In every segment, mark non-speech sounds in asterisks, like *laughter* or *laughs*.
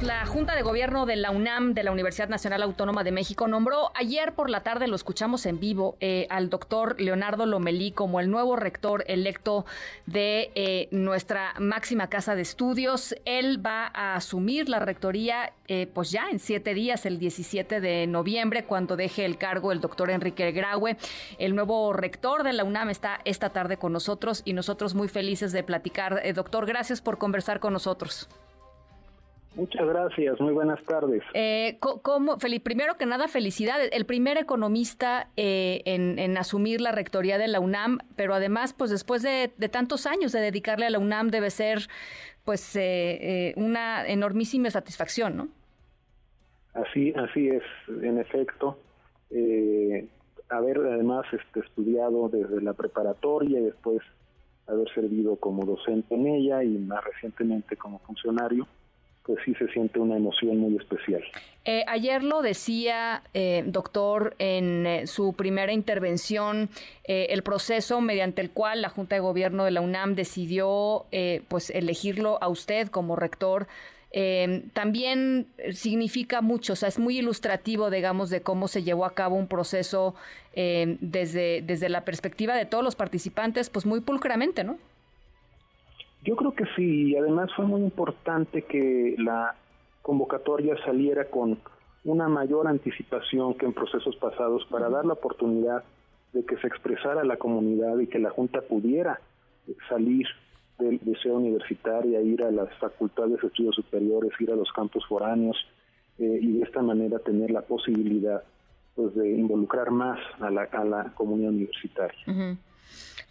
La Junta de Gobierno de la UNAM, de la Universidad Nacional Autónoma de México, nombró ayer por la tarde, lo escuchamos en vivo, eh, al doctor Leonardo Lomelí como el nuevo rector electo de eh, nuestra máxima casa de estudios. Él va a asumir la rectoría eh, pues ya en siete días, el 17 de noviembre, cuando deje el cargo el doctor Enrique Graue. El nuevo rector de la UNAM está esta tarde con nosotros y nosotros muy felices de platicar. doctor, gracias por conversar con nosotros. Muchas gracias, muy buenas tardes. Eh, ¿cómo, Felipe, primero que nada, felicidades. El primer economista eh, en, asumir la rectoría de la UNAM, pero además, pues después de, tantos años de dedicarle a la UNAM, debe ser pues eh, eh, una enormísima satisfacción, ¿no? Así, así es, en efecto. haber además este, estudiado desde la preparatoria y después haber servido como docente en ella y más recientemente como funcionario pues sí se siente una emoción muy especial. Eh, ayer lo decía, eh, doctor, en eh, su primera intervención, el proceso mediante el cual la Junta de Gobierno de la UNAM decidió pues elegirlo a usted como rector. también significa mucho, o sea, es muy ilustrativo, digamos, de cómo se llevó a cabo un proceso desde, desde la perspectiva de todos los participantes, pues muy pulcramente, ¿no? Yo creo que sí, además fue muy importante que la convocatoria saliera con una mayor anticipación que en procesos pasados para dar la oportunidad de que se expresara la comunidad y que la Junta pudiera salir del deseo universitario, ir a las facultades de estudios superiores, ir a los campos foráneos eh, y de esta manera tener la posibilidad pues de involucrar más a la, a la comunidad universitaria.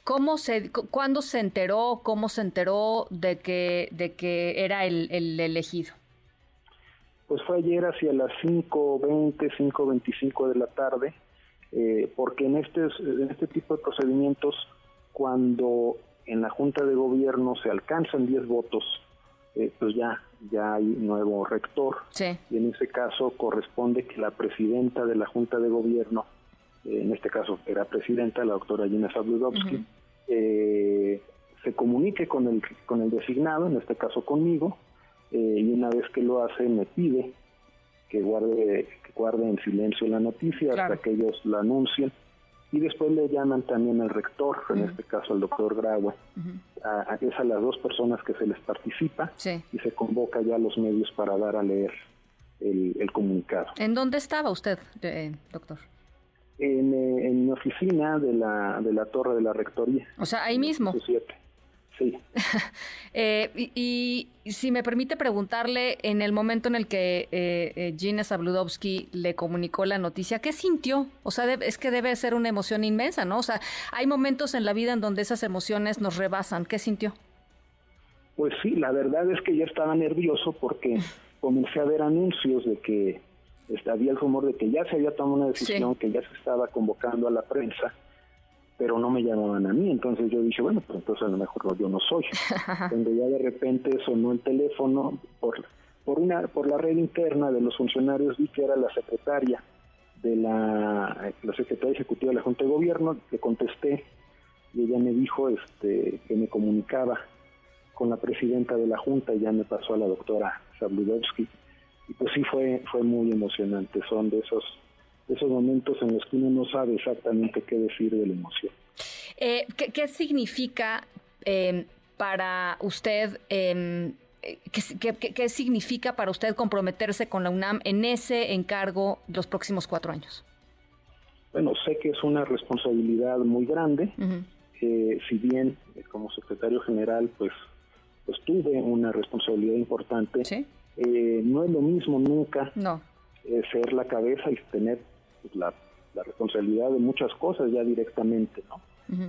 ¿Cómo se, ¿Cuándo se enteró, cómo se enteró de que, de que era el, elegido? Pues fue ayer hacia las 5.20, 5.25 de la tarde, eh, porque en este, en este tipo de procedimientos, cuando en la Junta de Gobierno se alcanzan 10 votos, eh, pues ya, ya hay nuevo rector. Y en ese caso corresponde que la presidenta de la Junta de Gobierno, en este caso era presidenta, la doctora Gina Sabludowski, eh, se comunique con el, con el designado, en este caso conmigo, eh, y una vez que lo hace me pide que guarde, que guarde en silencio la noticia hasta que ellos la anuncien. Y después le llaman también al rector, en este caso al doctor Graue, a, a, es a las dos personas que se les participa y se convoca ya a los medios para dar a leer el, comunicado. ¿En dónde estaba usted, eh, doctor? En, eh, en mi oficina de la, de la torre de la rectoría. O sea, ahí mismo. Sí. *laughs* eh, y, si me permite preguntarle, en el momento en el que eh, eh Gina Zabludowski le comunicó la noticia, ¿qué sintió? O sea, es que debe ser una emoción inmensa, ¿no? O sea, hay momentos en la vida en donde esas emociones nos rebasan. ¿Qué sintió? Pues sí, la verdad es que ya estaba nervioso porque *laughs* comencé a ver anuncios de que había el rumor de que ya se había tomado una decisión, que ya se estaba convocando a la prensa, pero no me llamaban a mí, entonces yo dije, bueno, pues entonces a lo mejor yo no soy. *laughs* Cuando ya de repente sonó el teléfono por por una por la red interna de los funcionarios vi que era la secretaria de la, la secretaria ejecutiva de la Junta de Gobierno, le contesté y ella me dijo este que me comunicaba con la presidenta de la Junta y ya me pasó a la doctora Sabludowski y pues sí fue fue muy emocionante son de esos esos momentos en los que uno no sabe exactamente qué decir de la emoción eh, ¿qué, significa eh, para usted eh, ¿qué, qué, significa para usted comprometerse con la UNAM en ese encargo los próximos cuatro años? Bueno, sé que es una responsabilidad muy grande. si bien como secretario general, pues, pues tuve una responsabilidad importante. ¿Sí? Eh, no es lo mismo nunca eh, ser la cabeza y tener pues, la, responsabilidad de muchas cosas ya directamente, ¿no?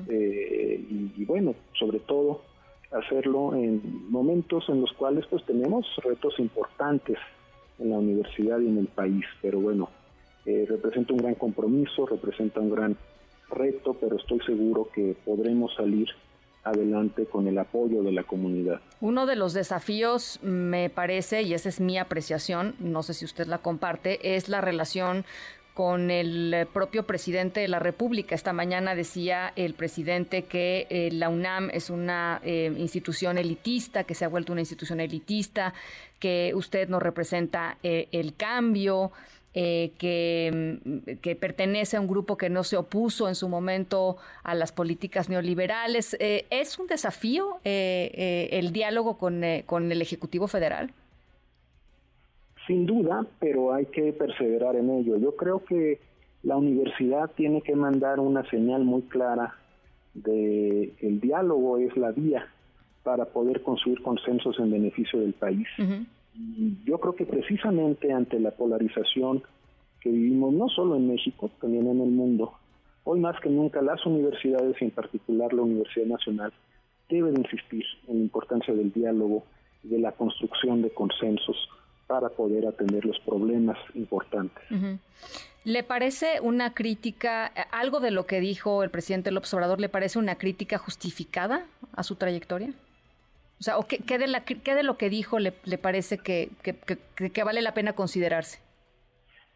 Eh, y, bueno, sobre todo hacerlo en momentos en los cuales pues tenemos retos importantes en la universidad y en el país, pero bueno, representa un gran compromiso, representa un gran reto, pero estoy seguro que podremos salir adelante con el apoyo de la comunidad. Uno de los desafíos, me parece, y esa es mi apreciación, no sé si usted la comparte, es la relación con el propio presidente de la República. Esta mañana decía el presidente que eh, la UNAM es una eh, institución elitista, que se ha vuelto una institución elitista, que usted no representa eh, el cambio. Que, mm, que, pertenece a un grupo que no se opuso en su momento a las políticas neoliberales. ¿Es un desafío el diálogo con, con el Ejecutivo Federal? sin duda, pero hay que perseverar en ello. Yo creo que la universidad tiene que mandar una señal muy clara de que el diálogo es la vía para poder construir consensos en beneficio del país. Yo creo que precisamente ante la polarización que vivimos no solo en México, también en el mundo, hoy más que nunca las universidades y en particular la Universidad Nacional deben insistir en la importancia del diálogo y de la construcción de consensos para poder atender los problemas importantes. ¿Le parece una crítica, algo de lo que dijo el presidente López Obrador, le parece una crítica justificada a su trayectoria? O sea, ¿qué, qué, de, la, qué de lo que dijo le, le parece que, que, que, vale la pena considerarse?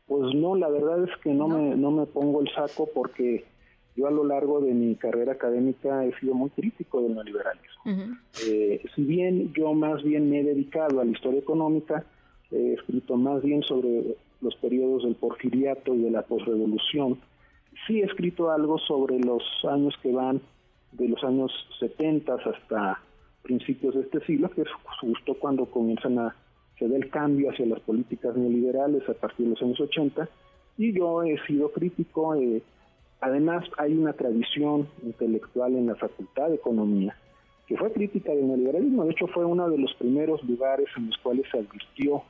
Pues no, la verdad es que no, Me, no me pongo el saco porque yo a lo largo de mi carrera académica he sido muy crítico del neoliberalismo. Eh, si bien yo más bien me he dedicado a la historia económica, he escrito más bien sobre los periodos del porfiriato y de la posrevolución. Sí he escrito algo sobre los años que van de los años 70 hasta principios de este siglo, que es justo cuando comienzan a se da el cambio hacia las políticas neoliberales a partir de los años 80, y yo he sido crítico. Eh, además, hay una tradición intelectual en la Facultad de Economía que fue crítica del neoliberalismo. De hecho, fue uno de los primeros lugares en los cuales se advirtió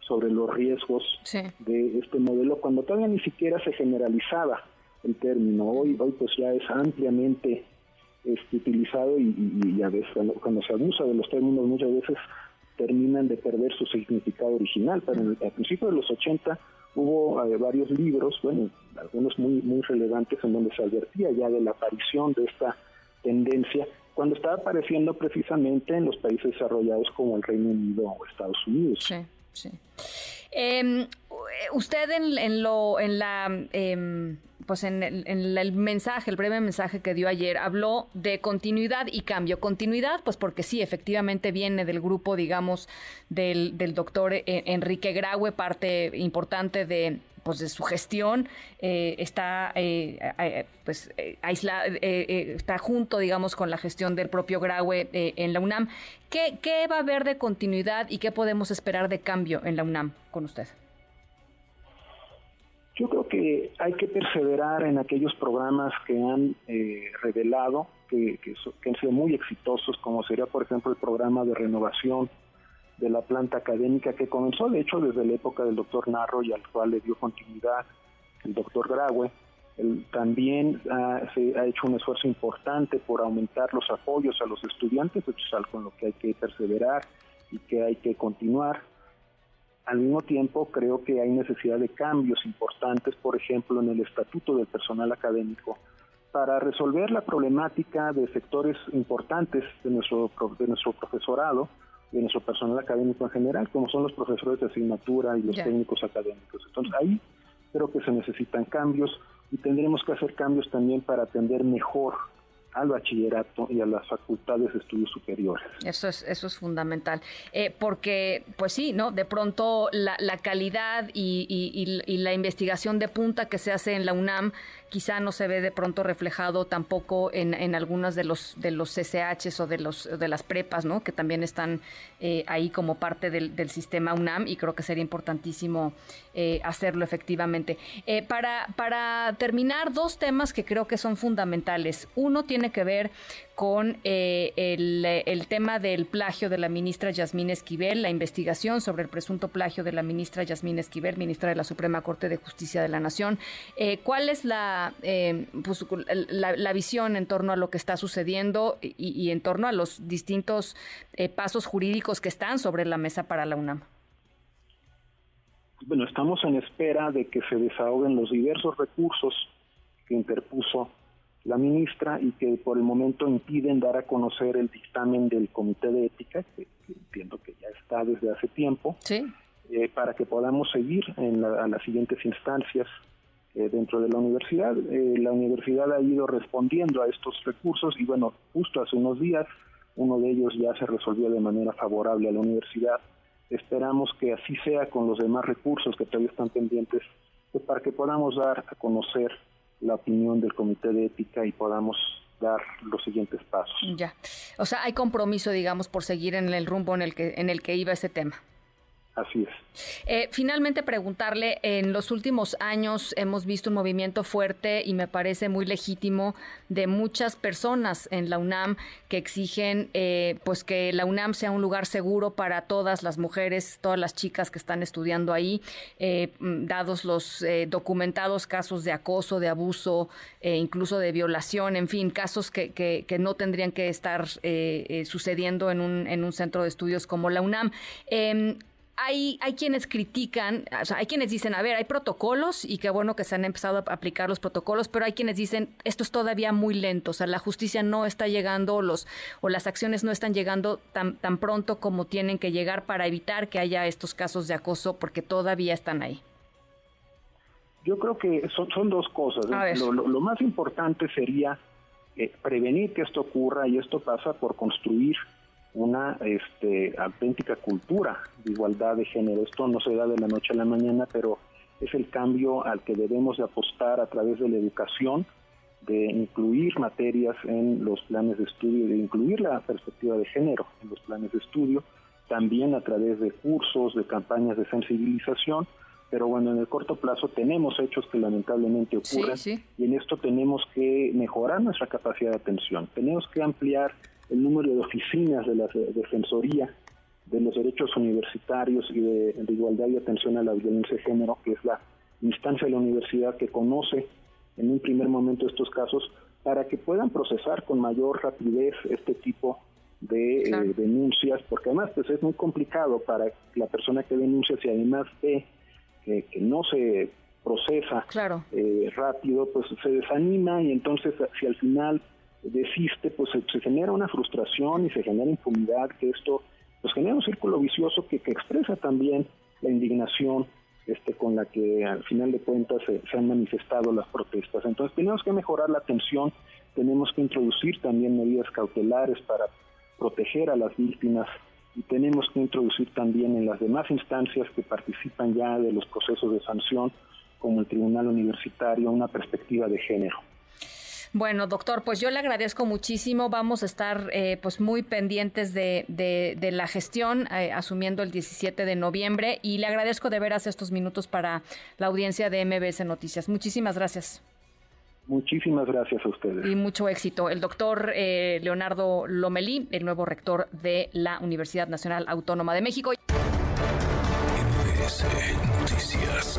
sobre los riesgos de este modelo cuando todavía ni siquiera se generalizaba el término. Hoy, hoy pues ya es ampliamente este, utilizado y, y, a veces cuando, se abusa de los términos muchas veces terminan de perder su significado original. Pero en principio de los 80 hubo eh, varios libros, bueno, algunos muy, muy relevantes en donde se advertía ya de la aparición de esta tendencia cuando estaba apareciendo precisamente en los países desarrollados como el Reino Unido o Estados Unidos. Sí. Sí. Em, usted en, lo, en la, em, pues en el, mensaje, el breve mensaje que dio ayer, habló de continuidad y cambio. Continuidad, pues porque sí, efectivamente viene del grupo, digamos, del, del doctor eh, Enrique Graue, parte importante de, pues de su gestión eh, está eh, eh, pues aislada, está junto digamos con la gestión del propio Graue en la UNAM ¿Qué, ¿Qué va a haber de continuidad y qué podemos esperar de cambio en la UNAM con usted? Hay que perseverar en aquellos programas que han revelado que, que, que han sido muy exitosos, como sería, por ejemplo, el programa de renovación de la planta académica que comenzó, de hecho, desde la época del doctor Narro y al cual le dio continuidad el doctor Graue. también se ha hecho un esfuerzo importante por aumentar los apoyos a los estudiantes, eso es algo con lo que hay que perseverar y que hay que continuar. Al mismo tiempo, creo que hay necesidad de cambios importantes, por ejemplo, en el estatuto del personal académico, para resolver la problemática de sectores importantes de nuestro, de nuestro profesorado, de nuestro personal académico en general, como son los profesores de asignatura y los técnicos académicos. Entonces ahí creo que se necesitan cambios y tendremos que hacer cambios también para atender mejor al bachillerato y a las facultades de estudios superiores. Eso es, eso es fundamental, eh, porque pues sí, ¿no? De pronto la, calidad y, y, la investigación de punta que se hace en la UNAM quizá no se ve de pronto reflejado tampoco en, en algunas de los de los CCHs o de los de las prepas, ¿no? Que también están eh, ahí como parte del, del, sistema UNAM y creo que sería importantísimo eh, hacerlo efectivamente. para para terminar dos temas que creo que son fundamentales. Uno tiene tiene que ver con eh, el, tema del plagio de la ministra Yasmín Esquivel, la investigación sobre el presunto plagio de la ministra Yasmín Esquivel, ministra de la Suprema Corte de Justicia de la Nación. Eh, ¿Cuál es la, eh, pues, la, visión en torno a lo que está sucediendo y, y en torno a los distintos pasos jurídicos que están sobre la mesa para la UNAM? Bueno, estamos en espera de que se desahoguen los diversos recursos que interpuso la ministra y que por el momento impiden dar a conocer el dictamen del Comité de Ética, que, entiendo que ya está desde hace tiempo, eh, para que podamos seguir en a las siguientes instancias eh, dentro de la universidad. Eh, la universidad ha ido respondiendo a estos recursos y bueno, justo hace unos días uno de ellos ya se resolvió de manera favorable a la universidad. Esperamos que así sea con los demás recursos que todavía están pendientes pues, para que podamos dar a conocer la opinión del Comité de Ética y podamos dar los siguientes pasos. Ya. O sea, hay compromiso, digamos, por seguir en el rumbo en el que en el que iba ese tema. Así es. Eh, finalmente preguntarle, en los últimos años hemos visto un movimiento fuerte y me parece muy legítimo de muchas personas en la UNAM que exigen eh, pues que la UNAM sea un lugar seguro para todas las mujeres, todas las chicas que están estudiando ahí, eh, dados los documentados casos de acoso, de abuso, incluso de violación, en fin, casos que, que, que no tendrían que estar sucediendo en un, en un centro de estudios como la UNAM. Hay, hay quienes critican, o sea, hay quienes dicen, a ver, hay protocolos y qué bueno que se han empezado a aplicar los protocolos, pero hay quienes dicen, esto es todavía muy lento, o sea, la justicia no está llegando los, o las acciones no están llegando tan, tan pronto como tienen que llegar para evitar que haya estos casos de acoso, porque todavía están ahí. Yo creo que son, son dos cosas. ¿eh? Lo, más importante sería eh, prevenir que esto ocurra y esto pasa por construir una este, auténtica cultura de igualdad de género. Esto no se da de la noche a la mañana, pero es el cambio al que debemos de apostar a través de la educación, de incluir materias en los planes de estudio, de incluir la perspectiva de género en los planes de estudio, también a través de cursos, de campañas de sensibilización, pero bueno, en el corto plazo tenemos hechos que lamentablemente ocurren y en esto tenemos que mejorar nuestra capacidad de atención, tenemos que ampliar el número de oficinas de la Defensoría de los Derechos Universitarios y de, Igualdad y Atención a la Violencia de Género, que es la instancia de la universidad que conoce en un primer momento estos casos, para que puedan procesar con mayor rapidez este tipo de eh, denuncias, porque además pues es muy complicado para la persona que denuncia si además ve que, no se procesa eh, rápido, pues se desanima y entonces si al final desiste, pues se, genera una frustración y se genera impunidad, que esto pues genera un círculo vicioso que, expresa también la indignación este, con la que al final de cuentas se, han manifestado las protestas. Entonces tenemos que mejorar la atención, tenemos que introducir también medidas cautelares para proteger a las víctimas y tenemos que introducir también en las demás instancias que participan ya de los procesos de sanción, como el Tribunal Universitario, una perspectiva de género. Bueno, doctor, pues yo le agradezco muchísimo. Vamos a estar eh, pues muy pendientes de, de, la gestión, eh, asumiendo el 17 de noviembre, y le agradezco de veras estos minutos para la audiencia de MBS Noticias. Muchísimas gracias. Muchísimas gracias a ustedes. Y mucho éxito. El doctor eh, Leonardo Lomelí, el nuevo rector de la Universidad Nacional Autónoma de México. MBS Noticias.